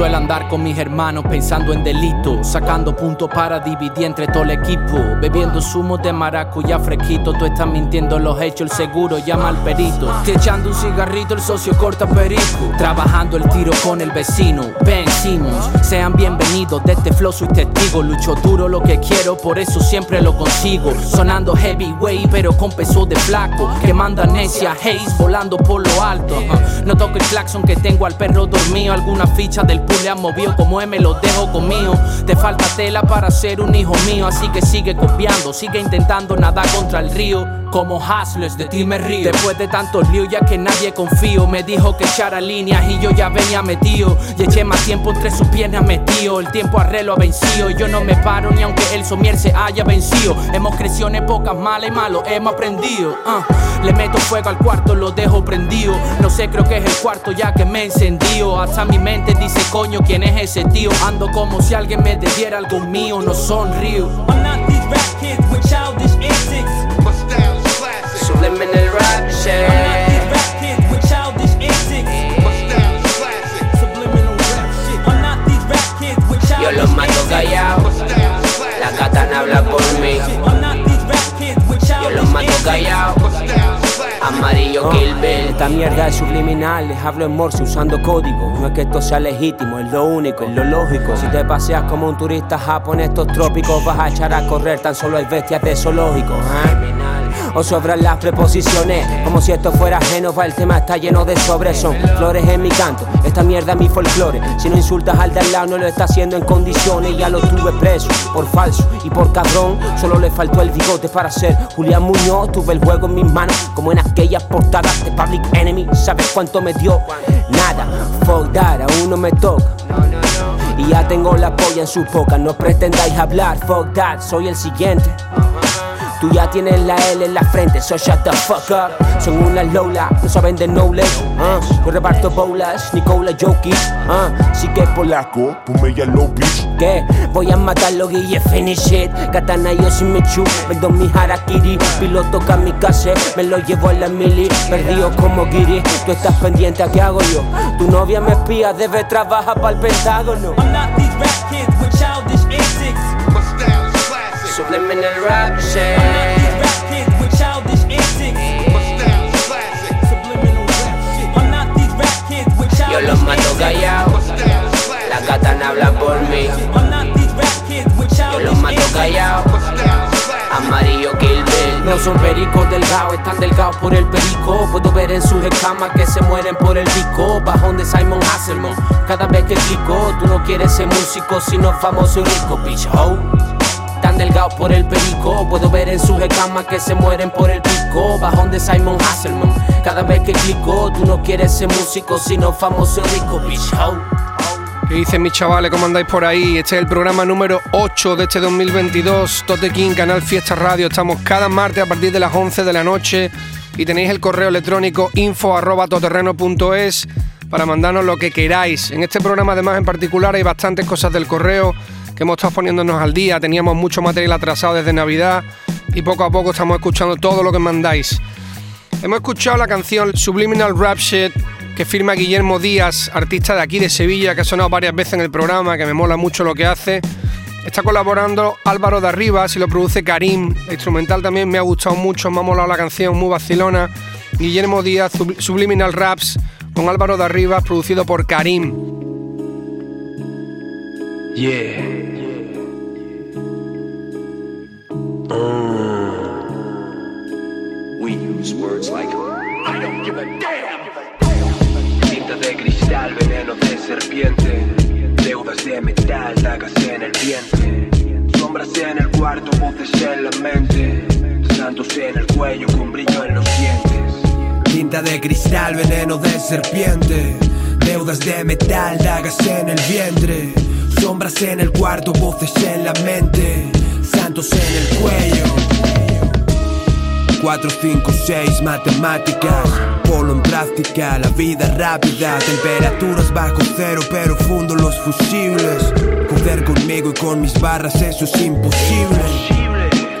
Suelo andar con mis hermanos pensando en delito, sacando puntos para dividir entre todo el equipo, bebiendo zumo de maracuyá fresquito, tú estás mintiendo los hechos, el seguro llama al perito, te echando un cigarrito, el socio corta perico, trabajando el tiro con el vecino, Ben Simmons, sean bienvenidos, de este flow soy testigo, lucho duro lo que quiero, por eso siempre lo consigo, sonando heavyweight pero con peso de flaco, que manda necia haze volando por lo alto, no toco el claxon que tengo al perro dormido, alguna ficha del le han movido como me lo dejo conmigo. Te falta tela para ser un hijo mío, así que sigue copiando, sigue intentando nadar contra el río. Como hustlers, de ti me río. Después de tantos líos, ya que nadie confío, me dijo que echara líneas y yo ya venía metido. Y eché más tiempo entre sus piernas metido. El tiempo arreglo ha vencido. Yo no me paro ni aunque el somier se haya vencido. Hemos crecido en épocas malas y malos, hemos aprendido. ah. Le meto fuego al cuarto, lo dejo prendido. No sé, creo que es el cuarto ya que me encendió. Hasta mi mente dice, coño, ¿quién es ese tío? Ando como si alguien me debiera algo mío, no sonrío. I'm not these rap kids with childish antics. Subliminal rap I'm not these shit. Bill. Esta mierda es subliminal, les hablo en morse usando código. No es que esto sea legítimo, es lo único, es lo lógico. Si te paseas como un turista japonés estos trópicos, vas a echar a correr, tan solo hay bestias de zoológico. ¿eh? O sobran las preposiciones, como si esto fuera Génova, el tema está lleno de sobres, son flores en mi canto. Esta mierda es mi folclore. Si no insultas al de al lado, no lo está haciendo en condiciones. Ya lo tuve preso por falso y por cabrón. Solo le faltó el bigote para ser Julián Muñoz. Tuve el juego en mis manos, como en aquellas portadas de Public Enemy. ¿Sabes cuánto me dio? Nada, fuck that, aún no me toca. Y ya tengo la polla en su boca, no pretendáis hablar, fuck that, soy el siguiente. Tú ya tienes la L en la frente, so shut the fuck up. Son unas Lola, no saben de knowledge. Uh. Yo reparto bolas, Nicola Jokic. Uh. Sí que polaco, ponme ya low bitch. ¿Qué? Voy a matarlo, Guille, finish it. Katana yo sin me chu, vendo mi harakiri. Piloto kamikaze, me lo llevo a la mili. Perdido como Giri, tú estás pendiente a qué hago yo. Tu novia me espía, debe trabajar para el pentágono. I'm not these rap kids rap kids with Yo childish los mato callados. La katana habla por mí. I'm not these rap kids with Yo los mato callados. Amarillo Kill Bill. No son pericos delgados, están delgados por el perico. Puedo ver en sus escamas que se mueren por el pico. Bajón de Simon Hasselman, cada vez que clico. Tú no quieres ser músico, sino famoso y rico, bitch ho. Delgados por el perico. Puedo ver en sus escamas que se mueren por el pico. Bajón de Simon Hasselman, cada vez que clico. Tú no quieres ser músico, sino famoso rico, bitch. ¿Qué dicen mis chavales? ¿Cómo andáis por ahí? Este es el programa número 8 de este 2022, Tote King, Canal Fiesta Radio. Estamos cada martes a partir de las 11 de la noche y tenéis el correo electrónico info para mandarnos lo que queráis. En este programa además en particular hay bastantes cosas del correo hemos estado poniéndonos al día. Teníamos mucho material atrasado desde Navidad y poco a poco estamos escuchando todo lo que mandáis. Hemos escuchado la canción Subliminal Rap Shit que firma Guillermo Díaz, artista de aquí de Sevilla, que ha sonado varias veces en el programa, que me mola mucho lo que hace. Está colaborando Álvaro de Arribas y lo produce Karim. El instrumental también me ha gustado mucho, me ha molado la canción, muy vacilona. Guillermo Díaz, Subliminal Raps, con Álvaro de Arribas, producido por Karim. Yeah. We use words like I don't give a damn. Tinta de cristal, veneno de serpiente. Deudas de metal, dagas en el vientre. Sombras en el cuarto, voces en la mente. Santos en el cuello con brillo en los dientes. Tinta de cristal, veneno de serpiente. Deudas de metal, dagas en el vientre. Sombras en el cuarto, voces en la mente. Santos en el cuello. 4, 5, 6 matemáticas Polo en práctica, la vida rápida Temperaturas bajo cero pero fundo los fusibles. Joder conmigo y con mis barras eso es imposible.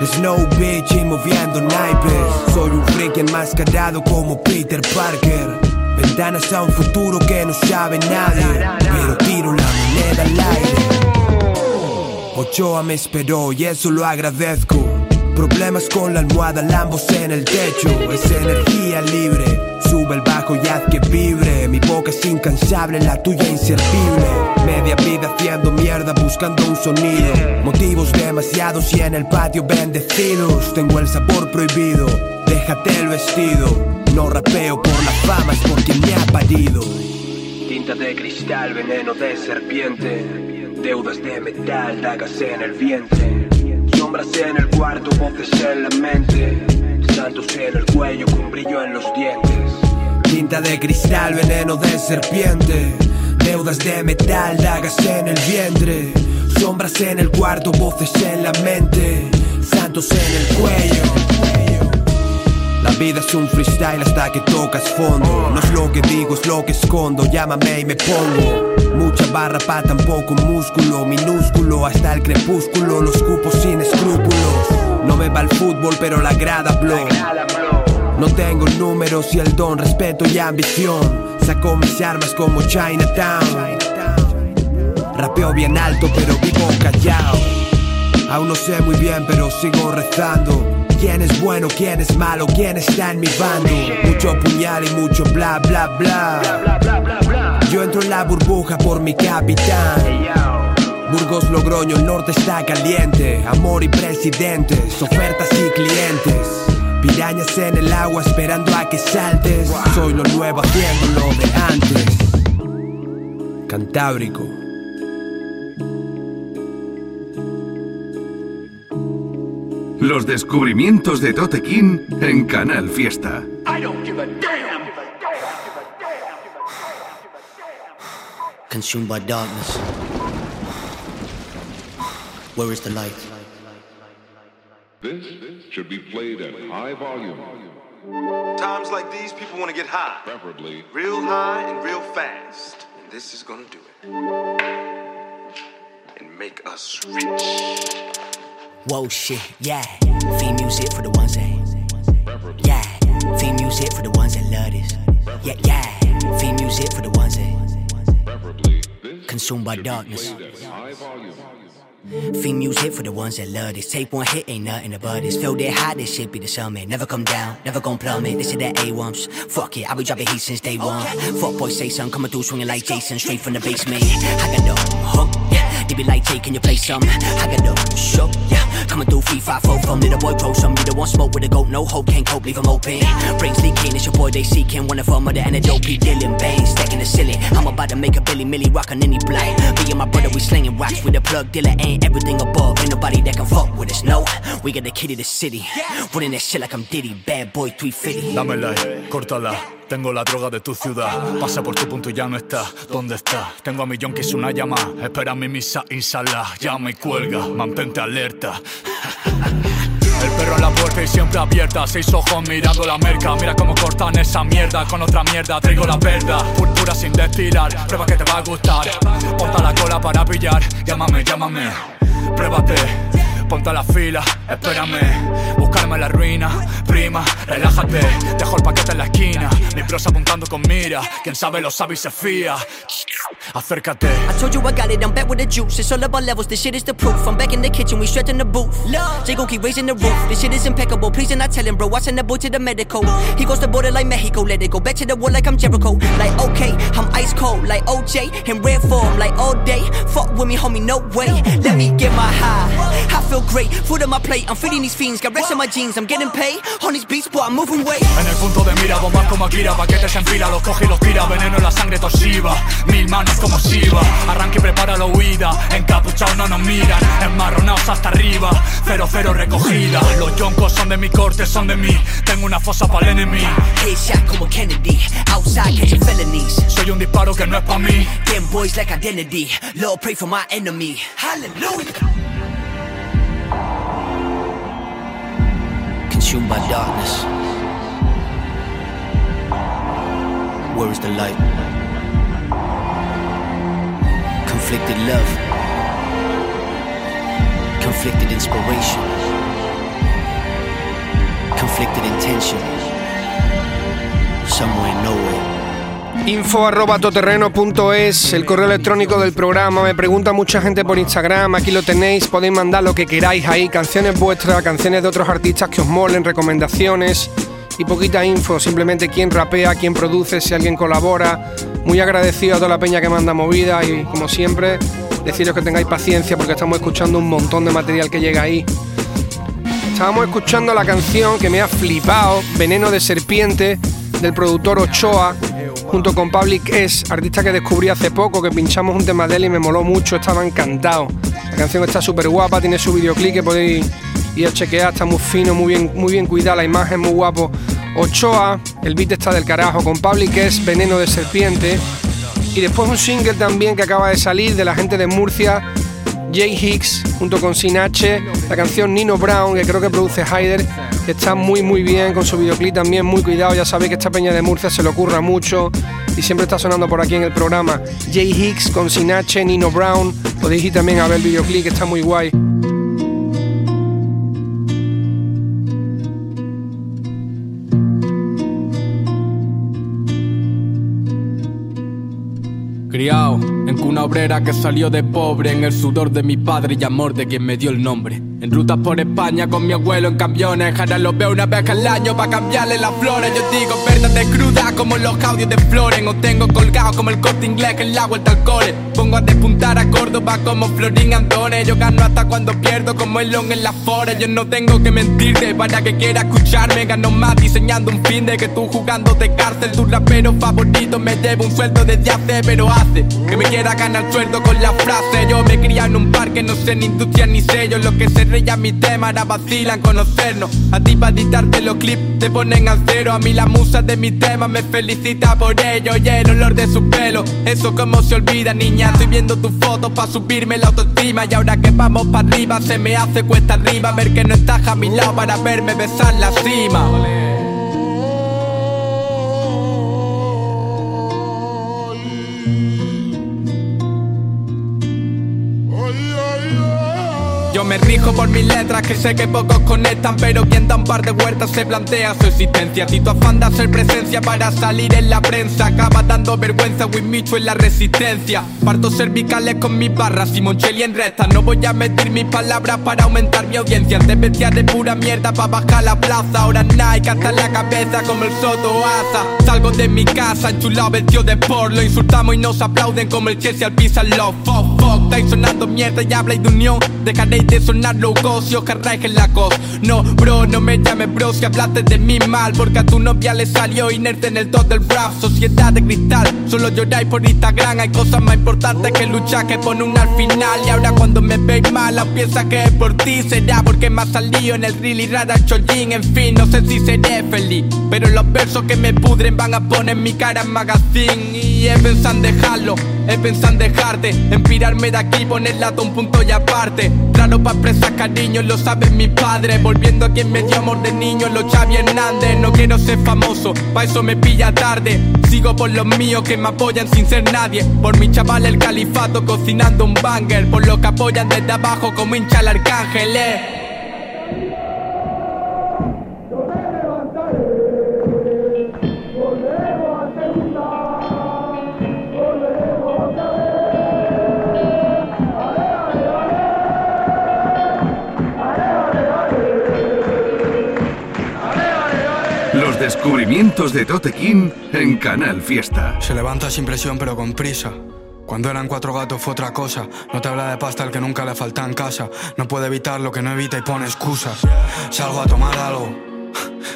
Snow bitch y moviendo naipes. Soy un freak enmascarado como Peter Parker. Ventanas a un futuro que no sabe nadie Pero tiro la moneda al aire Ochoa me esperó y eso lo agradezco Problemas con la almohada, lambos en el techo. Es energía libre. Sube el bajo y haz que vibre. Mi boca es incansable, la tuya inservible. Media vida haciendo mierda, buscando un sonido. Motivos demasiados y en el patio bendecidos. Tengo el sabor prohibido. Déjate el vestido. No rapeo por la fama, es porque me ha parido. Tinta de cristal, veneno de serpiente. Deudas de metal, dagas en el vientre. Sombras en el cuarto, voces en la mente. Santos en el cuello con brillo en los dientes. Tinta de cristal, veneno de serpiente. Deudas de metal, dagas en el vientre. Sombras en el cuarto, voces en la mente. Santos en el cuello. Vida es un freestyle hasta que tocas fondo. No es lo que digo, es lo que escondo. Llámame y me pongo. Mucha barra pa' tan poco músculo. Minúsculo hasta el crepúsculo. Los cupos sin escrúpulos. No me va el fútbol, pero la grada blow. No tengo números y el don, respeto y ambición. Saco mis armas como Chinatown. Rapeo bien alto, pero vivo callado. Aún no sé muy bien, pero sigo rezando. ¿Quién es bueno, quién es malo, quién está en mi bando? Mucho puñal y mucho bla bla bla. Yo entro en la burbuja por mi capitán. Burgos Logroño, el norte está caliente. Amor y presidentes, ofertas y clientes. Pirañas en el agua esperando a que saltes. Soy lo nuevo haciendo lo de antes. Cantábrico. Los descubrimientos de Tote King en Canal Fiesta. I don't give a damn. Consumed by darkness. Where is the light? This should be played at high volume. Times like these, people want to get high. Preferably Real high and real fast. And this is to do it. And make us rich. Whoa, shit, yeah. Theme music for the ones that. Yeah. Theme music for the ones that love this. Yeah, yeah. Theme music for the ones that. Consumed by darkness. Theme music for the ones that love this. Take one hit, ain't nothing about this. Feel that high, this shit be the summit. Never come down, never gon' plummet. This is that A1s. Fuck it, I be dropping heat since day one. Fuck boy, say something, coming through swinging like Jason, straight from the basement. I got the um, hook, yeah. They be like, taking your place some. I got the show, yeah. Coming through free five four from little boy pro some. You don't want smoke with a goat, no hope, can't cope, leave 'em open. Brains leaking, it's your boy they seeking. One of them are the antidote, P. Dylan Bane, stacking the ceiling. I'm about to make a Billy Millie rock on any blind. Me and my brother, we slinging rocks with a plug dealer, ain't everything above. Ain't nobody that can fuck with us, no. We got the key to the city. Running that shit like I'm Diddy, bad boy 350. Dame like, córtala. Tengo la droga de tu ciudad. Pasa por tu punto y ya no está. ¿Dónde está? Tengo a mi yonkis una llama. Espera mi misa, insala. Llama y cuelga. Mantente alerta. El perro en la puerta y siempre abierta. Seis ojos mirando la merca. Mira cómo cortan esa mierda. Con otra mierda traigo la verdad. Púrpura sin destilar. Prueba que te va a gustar. Ponta la cola para pillar. Llámame, llámame. Pruébate. Ponte a la fila, espérame Buscarme la ruina, prima, relájate Dejo el paquete en la esquina Mi prosa apuntando con mira Quien sabe lo sabe y se fía acércate. I told you I got it, I'm back with the juice. It's all about levels, this shit is the proof. I'm back in the kitchen, we stretching the booth. Jay gon' keep raising the roof. This shit is impeccable. Please and I tell him, bro. I send the boy to the medical. He goes to border like Mexico. Let it go back to the war like I'm Jericho. Like, okay, I'm ice cold. Like OJ in rare form. Like all day. Fuck with me, homie, no way. Let me get my high. I feel great. Food on my plate. I'm feeding these fiends. Got rest in my jeans. I'm getting paid. On these beats, boy, I'm moving weight. En el punto de mira, bombas como Akira, paquetes en fila, los coge y los tira, veneno en la sangre toshiva, mil manos como Shiva, arranque y prepara la huida, encapuchados no nos miran, enmarronados hasta arriba, cero cero recogida, los yoncos son de mi corte, son de mí, tengo una fosa para el enemy, Headshot como Kennedy. Outside catching felonies. soy un disparo que no es pa' mí, Them boys like identity. Lord, pray for my enemy. Hallelujah. Consumed by darkness. Where is the light? Conflicted love. Conflicted inspiration. Conflicted intention. Somewhere, nowhere. Info arroba toterreno.es, el correo electrónico del programa. Me pregunta mucha gente por Instagram. Aquí lo tenéis. Podéis mandar lo que queráis ahí. Canciones vuestras, canciones de otros artistas que os molen, recomendaciones y poquita info. Simplemente quién rapea, quién produce, si alguien colabora. Muy agradecido a toda la peña que manda movida y como siempre, deciros que tengáis paciencia porque estamos escuchando un montón de material que llega ahí. Estábamos escuchando la canción que me ha flipado, Veneno de Serpiente, del productor Ochoa, junto con Public S, artista que descubrí hace poco, que pinchamos un tema de él y me moló mucho, estaba encantado. La canción está súper guapa, tiene su videoclip que podéis ir a chequear, está muy fino, muy bien, muy bien cuidada, la imagen muy guapo. Ochoa, el beat está del carajo, con Public S, Veneno de Serpiente. Y después un single también que acaba de salir de la gente de Murcia, Jay Hicks junto con Sinache, la canción Nino Brown que creo que produce Hyder, está muy muy bien con su videoclip también muy cuidado, ya sabéis que esta peña de Murcia se le ocurra mucho y siempre está sonando por aquí en el programa. Jay Hicks con Sinache, Nino Brown, podéis ir también a ver el videoclip que está muy guay. Criado en cuna obrera que salió de pobre, en el sudor de mi padre y amor de quien me dio el nombre. En rutas por España con mi abuelo en camiones, ahora lo veo una vez al año para cambiarle las flores. Yo digo verdades crudas como los audios de Floren, o tengo colgado como el corte inglés que en la vuelta al cole. Pongo a despuntar a Córdoba como Florín Antones. Yo gano hasta cuando pierdo como el long en las foras. Yo no tengo que mentirte para que quiera escucharme. Gano más diseñando un fin de que tú jugando de cárcel. Tu rapero favorito me debe un sueldo desde hace, pero hace que me quiera ganar sueldo con la frase. Yo me cría en un parque, no sé ni industria ni sellos. Lo que se reía mi tema ahora vacilan conocernos. A ti para editarte los clips te ponen al cero. A mí la musa de mi tema me felicita por ello. Y el olor de su pelo, eso como se olvida, niña. Estoy viendo tus fotos para subirme la autoestima. Y ahora que vamos para arriba, se me hace cuesta arriba. Ver que no estás a mi lado para verme besar la cima. Yo me por mis letras que sé que pocos conectan Pero quien da un par de vueltas se plantea su existencia. Si tu afán de hacer presencia para salir en la prensa Acaba dando vergüenza, Micho en la resistencia. Parto cervicales con mis barras y Moncheli en recta No voy a medir mis palabras para aumentar mi audiencia. Antes vestía de pura mierda para bajar la plaza. Ahora Nike hasta la cabeza como el Soto Asa. Salgo de mi casa enchulado vestido de por. Lo insultamos y nos aplauden como el Chelsea al pizza love Fuck, fuck, estáis sonando mierda y habláis de unión. Dejaréis de sonar locos si os cargáis en la cos No, bro, no me llames bro si hablaste de mí mal Porque a tu novia le salió inerte en el top del rap Sociedad de cristal, solo lloráis por Instagram Hay cosas más importantes que luchar que poner un al final. Y ahora cuando me veis mal, aún piensa que es por ti Será porque me ha salido en el reel y rara chollín En fin, no sé si seré feliz. Pero los versos que me pudren van a poner mi cara en magazine Y pensado en dejarlo, he pensado en dejarte En pirarme de aquí, ponerla a un punto y aparte. Claro, pa' expresar cariño, lo saben mis padres Volviendo a quien me dio amor de niño, los Xavi Hernández. No quiero ser famoso, pa' eso me pilla tarde. Sigo por los míos que me apoyan sin ser nadie. Por mi chaval el califato cocinando un banger. Por los que apoyan desde abajo como hincha el arcángel, eh. Descubrimientos de Tote King en Canal Fiesta. Se levanta sin presión pero con prisa. Cuando eran cuatro gatos fue otra cosa. No te habla de pasta el que nunca le falta en casa. No puede evitar lo que no evita y pone excusas. Salgo a tomar algo.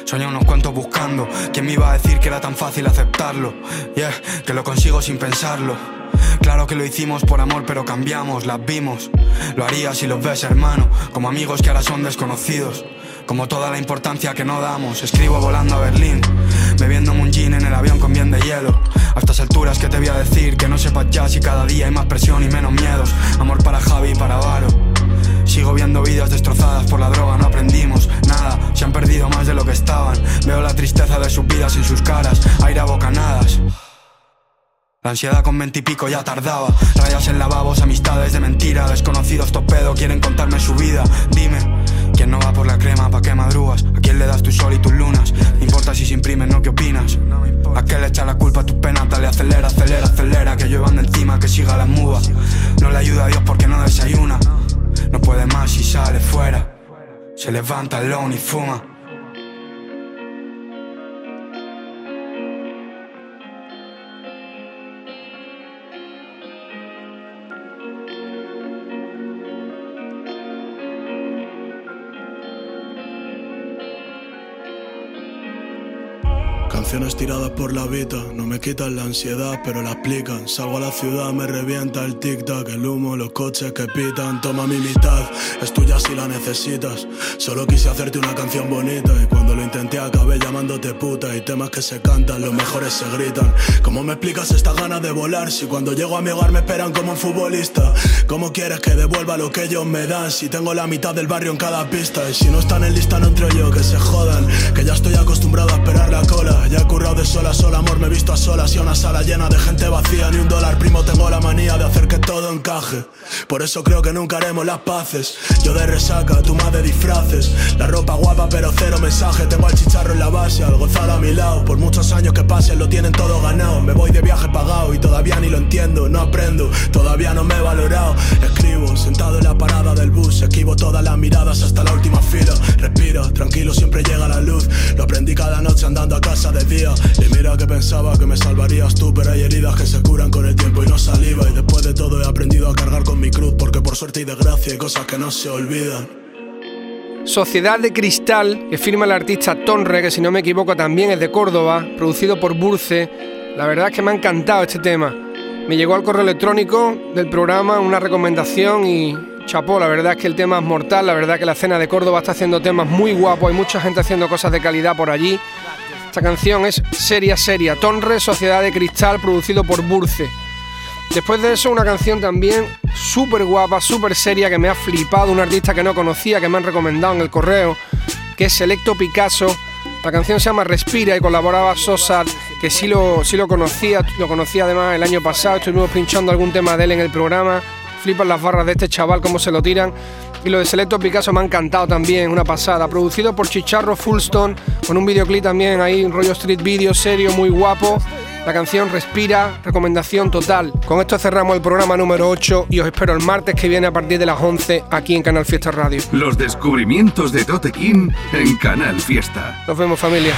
Soñé unos cuantos buscando. ¿Quién me iba a decir que era tan fácil aceptarlo? Yeah, que lo consigo sin pensarlo. Claro que lo hicimos por amor, pero cambiamos, las vimos. Lo haría si los ves, hermano, como amigos que ahora son desconocidos. Como toda la importancia que no damos. Escribo volando a Berlín, bebiendo un en el avión con bien de hielo. A estas alturas, que te voy a decir? Que no sepas ya si cada día hay más presión y menos miedos. Amor para Javi y para Varo. Sigo viendo vidas destrozadas por la droga, no aprendimos nada. Se han perdido más de lo que estaban. Veo la tristeza de sus vidas en sus caras, aire a bocanadas. La ansiedad con veintipico ya tardaba. Rayas en lavabos, amistades de mentira. Desconocidos topedo quieren contarme su vida. Dime, ¿quién no va por la crema? ¿Pa' qué madrugas? ¿A quién le das tu sol y tus lunas? No importa si se imprimen, ¿no? ¿Qué opinas? ¿A qué le echa la culpa a tus penas? Dale, acelera, acelera, acelera. Que lluevan de encima, que siga la muda. No le ayuda a Dios porque no desayuna. No puede más y sale fuera. Se levanta el y fuma. Canciones tiradas por la vida, no me quitan la ansiedad, pero la explican. Salgo a la ciudad, me revienta el tic-tac, el humo, los coches que pitan. Toma mi mitad, es tuya si la necesitas. Solo quise hacerte una canción bonita y cuando lo intenté acabé llamándote puta. Y temas que se cantan, los mejores se gritan. ¿Cómo me explicas esta gana de volar si cuando llego a mi hogar me esperan como un futbolista? ¿Cómo quieres que devuelva lo que ellos me dan si tengo la mitad del barrio en cada pista? Y si no están en lista no entro yo, que se jodan, que ya estoy acostumbrado a esperar la cola. Ya he a solas y a una sala llena de gente vacía, ni un dólar, primo, tengo la manía de hacer que todo encaje. Por eso creo que nunca haremos las paces. Yo de resaca, tú más de disfraces. La ropa guapa, pero cero mensaje. Tengo al chicharro en la base, al gozar a mi lado. Por muchos años que pasen, lo tienen todo ganado. Me voy de viaje pagado y todavía ni lo entiendo, no aprendo, todavía no me he valorado. Escribo, sentado en la parada del bus, esquivo todas las miradas hasta la última fila. Respiro, tranquilo, siempre llega la luz. Lo aprendí cada noche andando a casa de día. Y mira que pensaba que me salvarías tú, pero hay heridas que se curan con el tiempo y no saliva. Y después de todo he aprendido a cargar con mi cruz, porque por suerte y desgracia hay cosas que no se olvidan. Sociedad de Cristal, que firma el artista Tonre, que si no me equivoco también es de Córdoba, producido por Burce. La verdad es que me ha encantado este tema. Me llegó al correo electrónico del programa una recomendación y chapó, la verdad es que el tema es mortal, la verdad que la escena de Córdoba está haciendo temas muy guapos, hay mucha gente haciendo cosas de calidad por allí. Esta canción es seria, seria. Tonre, Sociedad de Cristal, producido por Burce. Después de eso, una canción también súper guapa, súper seria, que me ha flipado, un artista que no conocía, que me han recomendado en el correo, que es Selecto Picasso. La canción se llama Respira y colaboraba Sosa, que sí lo, sí lo conocía, lo conocía además el año pasado, estuvimos pinchando algún tema de él en el programa. Flipan las barras de este chaval, cómo se lo tiran. Y lo de Selecto Picasso me ha encantado también, una pasada. Producido por Chicharro Fullstone, con un videoclip también ahí, un rollo street video serio, muy guapo. La canción Respira, recomendación total. Con esto cerramos el programa número 8 y os espero el martes que viene a partir de las 11 aquí en Canal Fiesta Radio. Los descubrimientos de Tote King en Canal Fiesta. Nos vemos familia.